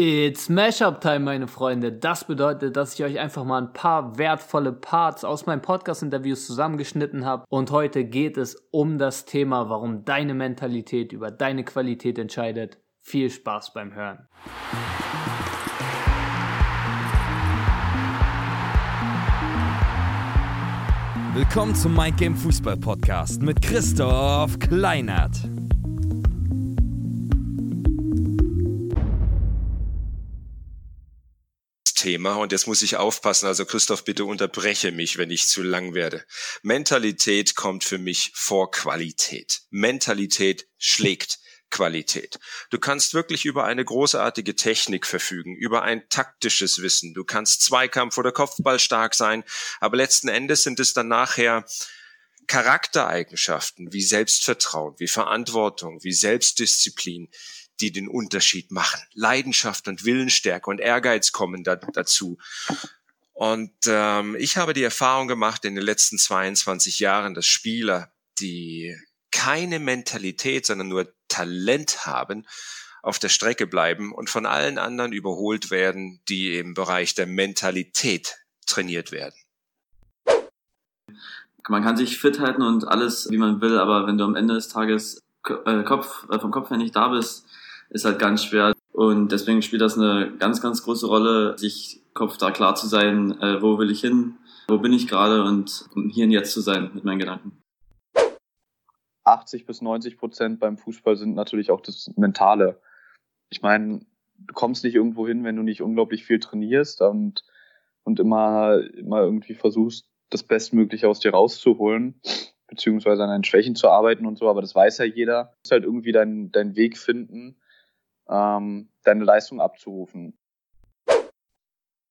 It's Mashup Time, meine Freunde. Das bedeutet, dass ich euch einfach mal ein paar wertvolle Parts aus meinen Podcast-Interviews zusammengeschnitten habe. Und heute geht es um das Thema, warum deine Mentalität über deine Qualität entscheidet. Viel Spaß beim Hören. Willkommen zum Mind Game Fußball Podcast mit Christoph Kleinert. Thema und jetzt muss ich aufpassen. Also Christoph, bitte unterbreche mich, wenn ich zu lang werde. Mentalität kommt für mich vor Qualität. Mentalität schlägt Qualität. Du kannst wirklich über eine großartige Technik verfügen, über ein taktisches Wissen. Du kannst Zweikampf oder Kopfball stark sein, aber letzten Endes sind es dann nachher Charaktereigenschaften wie Selbstvertrauen, wie Verantwortung, wie Selbstdisziplin, die den Unterschied machen. Leidenschaft und Willensstärke und Ehrgeiz kommen da, dazu. Und ähm, ich habe die Erfahrung gemacht in den letzten 22 Jahren, dass Spieler, die keine Mentalität, sondern nur Talent haben, auf der Strecke bleiben und von allen anderen überholt werden, die im Bereich der Mentalität trainiert werden. Man kann sich fit halten und alles, wie man will, aber wenn du am Ende des Tages äh, Kopf, äh, vom Kopf her nicht da bist, ist halt ganz schwer. Und deswegen spielt das eine ganz, ganz große Rolle, sich Kopf da klar zu sein, äh, wo will ich hin, wo bin ich gerade und um hier und jetzt zu sein mit meinen Gedanken. 80 bis 90 Prozent beim Fußball sind natürlich auch das Mentale. Ich meine, du kommst nicht irgendwo hin, wenn du nicht unglaublich viel trainierst und, und immer, immer irgendwie versuchst, das Bestmögliche aus dir rauszuholen, beziehungsweise an deinen Schwächen zu arbeiten und so, aber das weiß ja jeder. Du musst halt irgendwie deinen deinen Weg finden, ähm, deine Leistung abzurufen.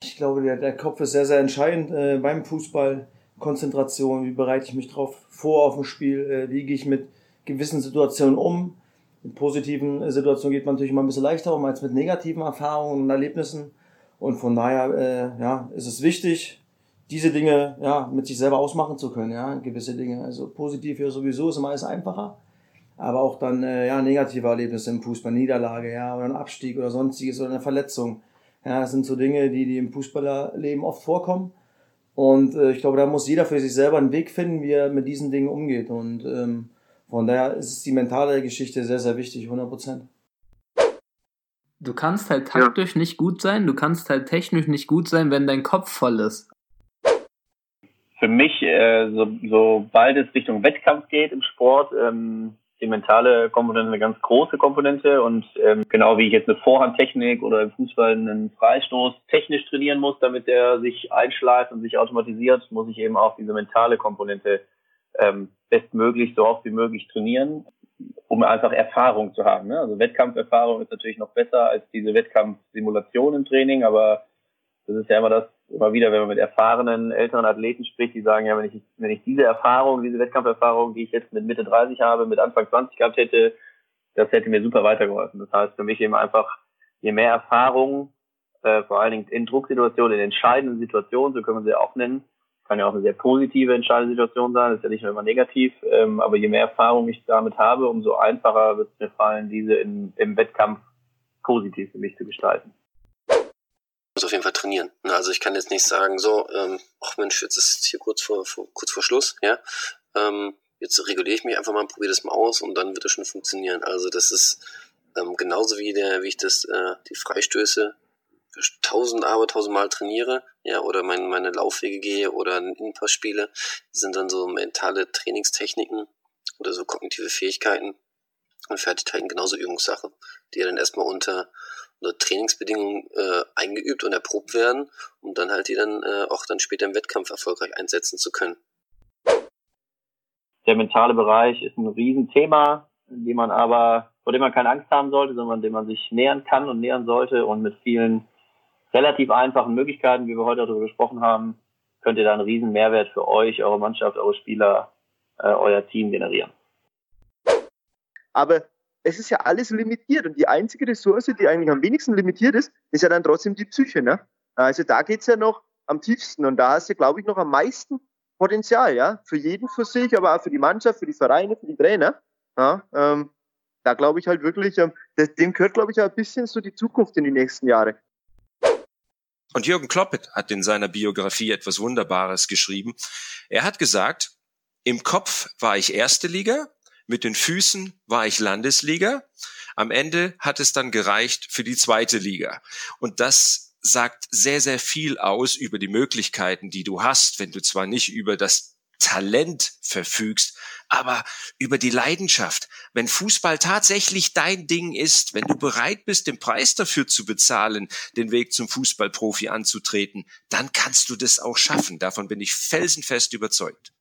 Ich glaube, der, der Kopf ist sehr, sehr entscheidend äh, beim Fußball. Konzentration, wie bereite ich mich drauf vor auf dem Spiel, äh, wie gehe ich mit gewissen Situationen um. In positiven äh, Situationen geht man natürlich immer ein bisschen leichter um als mit negativen Erfahrungen und Erlebnissen. Und von daher äh, ja, ist es wichtig, diese Dinge ja, mit sich selber ausmachen zu können, ja, gewisse Dinge. Also positiv ja sowieso ist immer alles einfacher aber auch dann äh, ja, negative Erlebnisse im Fußball, Niederlage, ja, oder ein Abstieg oder sonstiges oder eine Verletzung. Ja, das sind so Dinge, die, die im Fußballerleben oft vorkommen. Und äh, ich glaube, da muss jeder für sich selber einen Weg finden, wie er mit diesen Dingen umgeht. Und ähm, von daher ist die mentale Geschichte sehr, sehr wichtig, 100 Prozent. Du kannst halt taktisch ja. nicht gut sein, du kannst halt technisch nicht gut sein, wenn dein Kopf voll ist. Für mich, äh, so, sobald es Richtung Wettkampf geht im Sport, ähm, die mentale Komponente eine ganz große Komponente und ähm, genau wie ich jetzt eine Vorhandtechnik oder im Fußball einen Freistoß technisch trainieren muss, damit der sich einschleift und sich automatisiert, muss ich eben auch diese mentale Komponente ähm, bestmöglich so oft wie möglich trainieren, um einfach Erfahrung zu haben. Ne? Also Wettkampferfahrung ist natürlich noch besser als diese Wettkampfsimulation im Training, aber das ist ja immer das, immer wieder, wenn man mit erfahrenen älteren Athleten spricht, die sagen, ja, wenn ich, wenn ich diese Erfahrung, diese Wettkampferfahrung, die ich jetzt mit Mitte 30 habe, mit Anfang 20 gehabt hätte, das hätte mir super weitergeholfen. Das heißt für mich eben einfach, je mehr Erfahrung, äh, vor allen Dingen in Drucksituationen, in entscheidenden Situationen, so können wir sie auch nennen, kann ja auch eine sehr positive entscheidende Situation sein, das ist ja nicht nur immer negativ, ähm, aber je mehr Erfahrung ich damit habe, umso einfacher wird es mir fallen, diese in, im Wettkampf positiv für mich zu gestalten muss auf jeden Fall trainieren. Also ich kann jetzt nicht sagen, so, ähm, ach Mensch, jetzt ist hier kurz vor, vor, kurz vor Schluss, ja. Ähm, jetzt reguliere ich mich einfach mal, probiere das mal aus und dann wird das schon funktionieren. Also das ist ähm, genauso wie der, wie ich das, äh, die Freistöße tausend, aber tausendmal trainiere, ja, oder mein, meine Laufwege gehe oder einen Innenpass spiele, sind dann so mentale Trainingstechniken oder so kognitive Fähigkeiten und Fertigkeiten genauso Übungssache, die ja dann erstmal unter oder Trainingsbedingungen äh, eingeübt und erprobt werden, um dann halt die dann äh, auch dann später im Wettkampf erfolgreich einsetzen zu können. Der mentale Bereich ist ein Riesenthema, in dem man aber, vor dem man keine Angst haben sollte, sondern dem man sich nähern kann und nähern sollte und mit vielen relativ einfachen Möglichkeiten, wie wir heute darüber gesprochen haben, könnt ihr da einen riesen Mehrwert für euch, eure Mannschaft, eure Spieler, äh, euer Team generieren. Aber es ist ja alles limitiert und die einzige Ressource, die eigentlich am wenigsten limitiert ist, ist ja dann trotzdem die Psyche. Ne? Also da geht es ja noch am tiefsten und da hast du, glaube ich, noch am meisten Potenzial, ja, für jeden für sich, aber auch für die Mannschaft, für die Vereine, für die Trainer. Ja, ähm, da glaube ich halt wirklich, ähm, dem gehört, glaube ich, ein bisschen so die Zukunft in die nächsten Jahre. Und Jürgen Kloppet hat in seiner Biografie etwas Wunderbares geschrieben. Er hat gesagt, im Kopf war ich erste Liga, mit den Füßen war ich Landesliga. Am Ende hat es dann gereicht für die zweite Liga. Und das sagt sehr, sehr viel aus über die Möglichkeiten, die du hast, wenn du zwar nicht über das Talent verfügst, aber über die Leidenschaft. Wenn Fußball tatsächlich dein Ding ist, wenn du bereit bist, den Preis dafür zu bezahlen, den Weg zum Fußballprofi anzutreten, dann kannst du das auch schaffen. Davon bin ich felsenfest überzeugt.